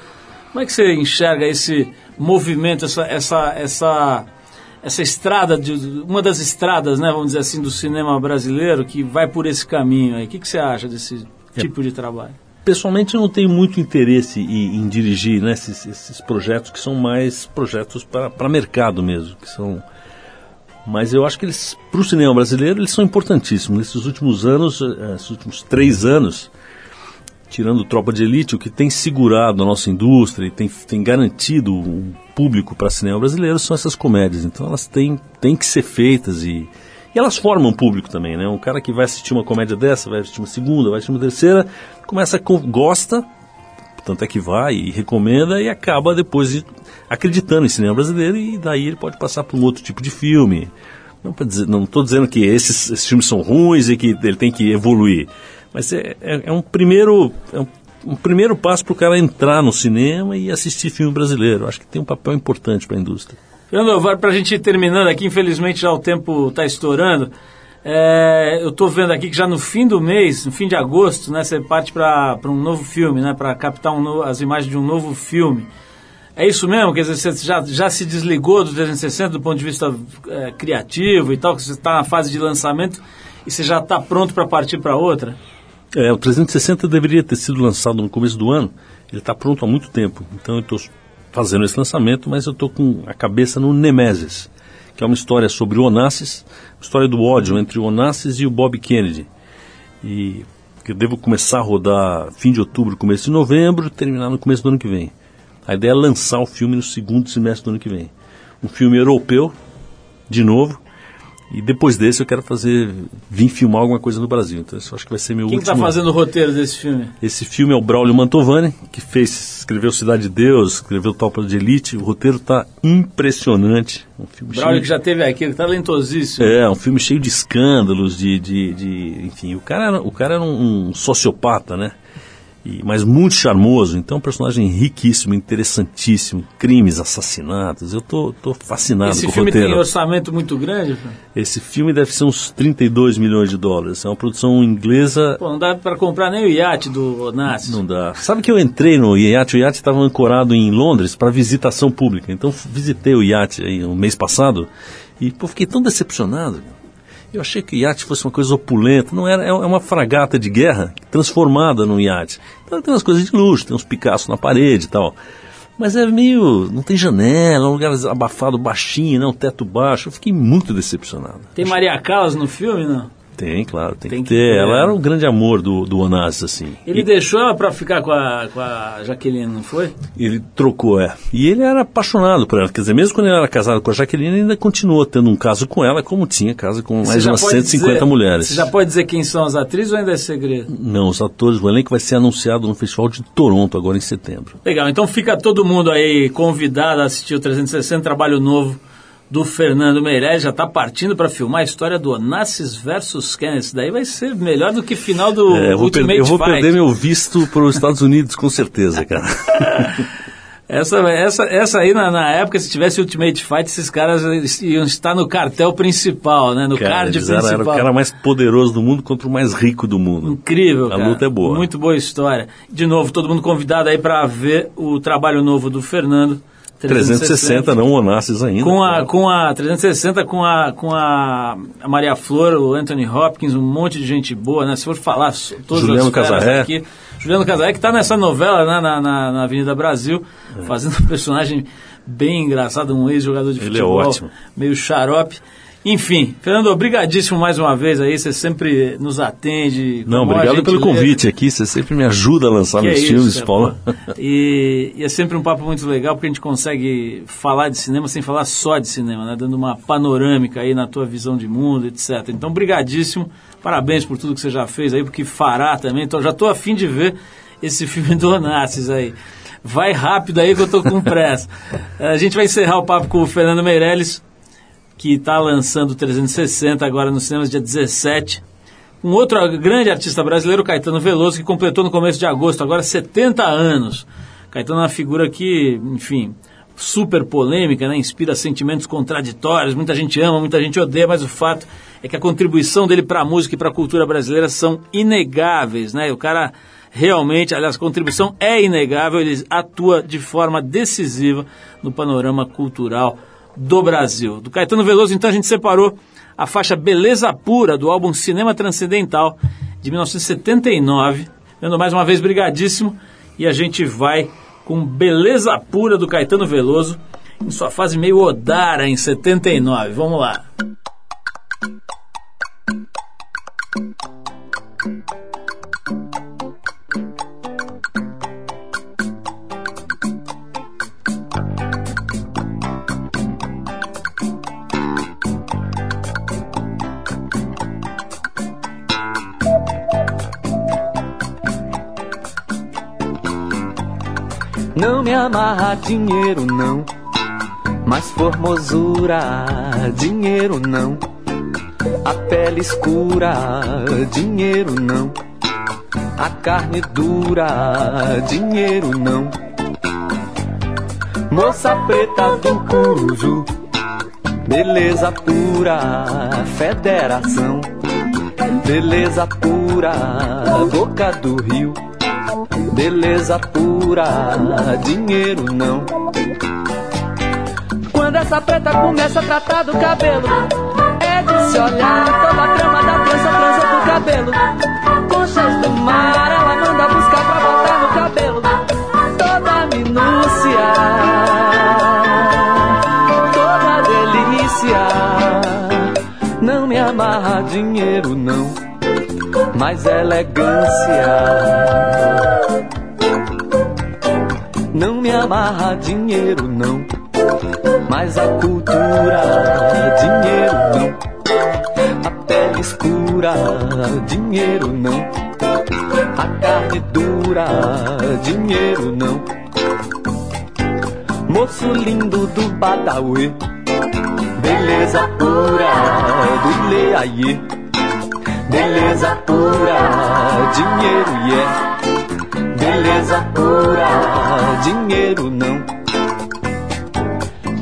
Como é que você enxerga esse movimento, essa, essa, essa, essa estrada, de, uma das estradas, né, vamos dizer assim, do cinema brasileiro que vai por esse caminho aí? O que, que você acha desse tipo de trabalho? Pessoalmente, eu não tenho muito interesse em, em dirigir né, esses, esses projetos que são mais projetos para mercado mesmo, que são mas eu acho que eles, para o cinema brasileiro, eles são importantíssimos. Nesses últimos anos, eh, esses últimos três anos, tirando Tropa de Elite, o que tem segurado a nossa indústria e tem, tem garantido um público para cinema brasileiro são essas comédias. Então elas têm, têm que ser feitas e, E elas formam público também, né? Um cara que vai assistir uma comédia dessa, vai assistir uma segunda, vai assistir uma terceira, começa com gosta, tanto é que vai e recomenda e acaba depois de- acreditando em cinema brasileiro e daí ele pode passar para um outro tipo de filme. Não estou dizendo que esses, esses filmes são ruins e que ele tem que evoluir, mas é, é- é um primeiro é um, um primeiro passo para o cara entrar no cinema e assistir filme brasileiro. Acho que tem um papel importante para a indústria. Fernando, para a gente ir terminando aqui, infelizmente já o tempo está estourando. É, eu estou vendo aqui que já no fim do mês, no fim de agosto, né, você parte para um novo filme, né, para captar um no- as imagens de um novo filme. É isso mesmo? Quer dizer, você já, já se desligou do 360 do ponto de vista é, criativo e tal, que você está na fase de lançamento e você já está pronto para partir para outra? É, o 360 deveria ter sido lançado no começo do ano. Ele está pronto há muito tempo. Então eu estou fazendo esse lançamento, mas eu estou com a cabeça no Nemesis, que é uma história sobre o Onassis, história do ódio entre o Onassis e o Bob Kennedy. E que eu devo começar a rodar fim de outubro, começo de novembro, terminar no começo do ano que vem. A ideia é lançar o filme no segundo semestre do ano que vem. Um filme europeu, de novo, e depois desse eu quero fazer, vir filmar alguma coisa no Brasil. Então isso acho que vai ser meu Quem último. está fazendo o roteiro desse filme? Esse filme é o Braulio Mantovani, que fez, escreveu Cidade de Deus, escreveu Tropa de Elite. O roteiro está impressionante. Um filme Braulio cheio que já teve aqui, talentosíssimo. é, um filme cheio de escândalos, de, de, de- enfim, o cara, era- o cara era um, um sociopata, né? E, mas muito charmoso, então um personagem riquíssimo, interessantíssimo, crimes, assassinatos. Eu tô, tô fascinado Esse com o filme roteiro. tem orçamento muito grande? Esse filme deve ser uns 32 milhões de dólares. É uma produção inglesa Pô, não dá para comprar nem o iate do Onassis. Não dá. Sabe que eu entrei no iate, o iate estava ancorado em Londres para visitação pública. Então visitei o iate aí no mês passado e pô, fiquei tão decepcionado. Eu achei que o iate fosse uma coisa opulenta. Não era, é uma fragata de guerra transformada num iate. Então tem umas coisas de luxo, tem uns Picasso na parede e tal. Mas é meio. não tem janela, é um lugar abafado, baixinho, né, um teto baixo. Eu fiquei muito decepcionado. Tem Maria Callas no filme, não? Tem, claro, tem, Tem que que ter. ter. Ela era o grande amor do, do Onassis, assim. Ele E- deixou ela pra ficar com a, com a Jaqueline, não foi? Ele trocou, é. E ele era apaixonado por ela. Quer dizer, mesmo quando ele era casado com a Jaqueline, ele ainda continuou tendo um caso com ela, como tinha caso com mais Você já umas pode 150 dizer- mulheres. Você já pode dizer quem são as atrizes ou ainda é segredo? Não, os atores, o elenco vai ser anunciado no Festival de Toronto, agora em setembro. Legal, então fica todo mundo aí convidado a assistir o 360, trabalho novo do Fernando Meirelles, já está partindo para filmar a história do Onassis versus Kennedy. Isso daí vai ser melhor do que final do É, eu vou, Ultimate eu vou Fight. perder meu visto para os Estados Unidos, com certeza, cara. *laughs* Essa, essa, essa aí, na, na época, se tivesse Ultimate Fight, esses caras iam estar no cartel principal, né? No Cara, card principal. era o cara mais poderoso do mundo contra o mais rico do mundo. Incrível, A cara. luta é boa. Muito boa história. De novo, todo mundo convidado aí para ver o trabalho novo do Fernando. 360, não Onassis ainda. Com a, com a 360, com a, com a, Maria Flor, o Anthony Hopkins, um monte de gente boa, né? Se for falar so- todas Juliano Casarré. aqui. Juliano Casaré, que está nessa novela né, na, na, na Avenida Brasil, fazendo um personagem bem engraçado, um ex-jogador de Ele é futebol, ótimo. meio xarope. Enfim, Fernando, obrigadíssimo mais uma vez aí, você sempre nos atende. Não, obrigado pelo convite aqui. Você sempre me ajuda a lançar Que meus é filmes, Paulo. E, e é sempre um papo muito legal porque a gente consegue falar de cinema sem falar só de cinema, né? Dando uma panorâmica aí na tua visão de mundo, etc. Então, brigadíssimo. Parabéns por tudo que você já fez aí, porque fará também. Então, já estou afim de ver esse *laughs* filme do Onassis aí. Vai rápido aí que eu tô com pressa. *laughs* A gente vai encerrar o papo com o Fernando Meirelles, que está lançando o 360 agora nos cinemas dia 17. Um outro grande artista brasileiro, Caetano Veloso, que completou no começo de agosto, agora 70 anos. Caetano é uma figura que, enfim, super polêmica, né? inspira sentimentos contraditórios, muita gente ama, muita gente odeia, mas o fato é que a contribuição dele para a música e para a cultura brasileira são inegáveis. Né? O cara realmente, aliás, a contribuição é inegável, ele atua de forma decisiva no panorama cultural do Brasil. Do Caetano Veloso, então, a gente separou a faixa Beleza Pura do álbum Cinema Transcendental de 1979. Dando mais uma vez, brigadíssimo. E a gente vai com Beleza Pura do Caetano Veloso, em sua fase meio Odara, em 79. Vamos lá. Me amarra dinheiro não, mas formosura, dinheiro não. A pele escura, dinheiro não. A carne dura, dinheiro não. Moça preta do Curuzu, beleza pura, federação. Beleza pura, boca do rio. Beleza pura, dinheiro não. Quando essa preta começa a tratar do cabelo, é de se olhar toda a trama da trança, trança do cabelo. Conchas do mar, ela manda buscar pra botar no cabelo. Toda a minúcia, toda a delícia. Não me amarra dinheiro, não, mas elegância. Amarra dinheiro, não, mas a cultura, dinheiro não. A pele escura, dinheiro não. A carne dura, dinheiro não. Moço lindo do Badawi, beleza pura do Leaie. Beleza pura, dinheiro e yeah. Beleza pura, dinheiro não.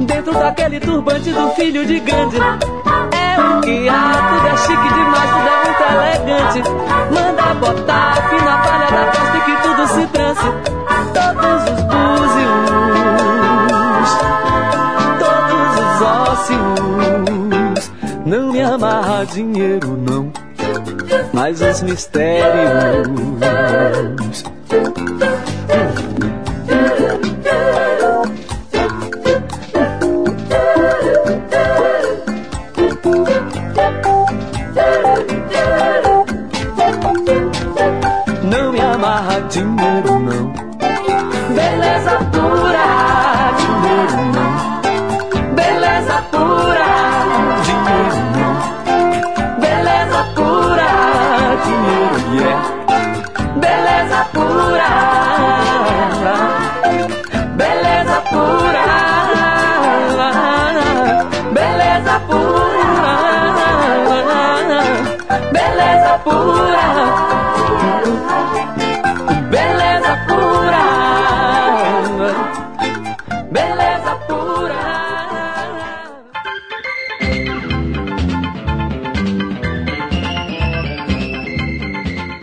Dentro daquele turbante do filho de Gandhi. É o que há, tudo é chique demais, tudo é muito elegante. Manda botar fina palha da festa e que tudo se trance Todos os búzios Todos os ósseos. Não me amarra dinheiro não Mas os mistérios Não me amarra dinheiro não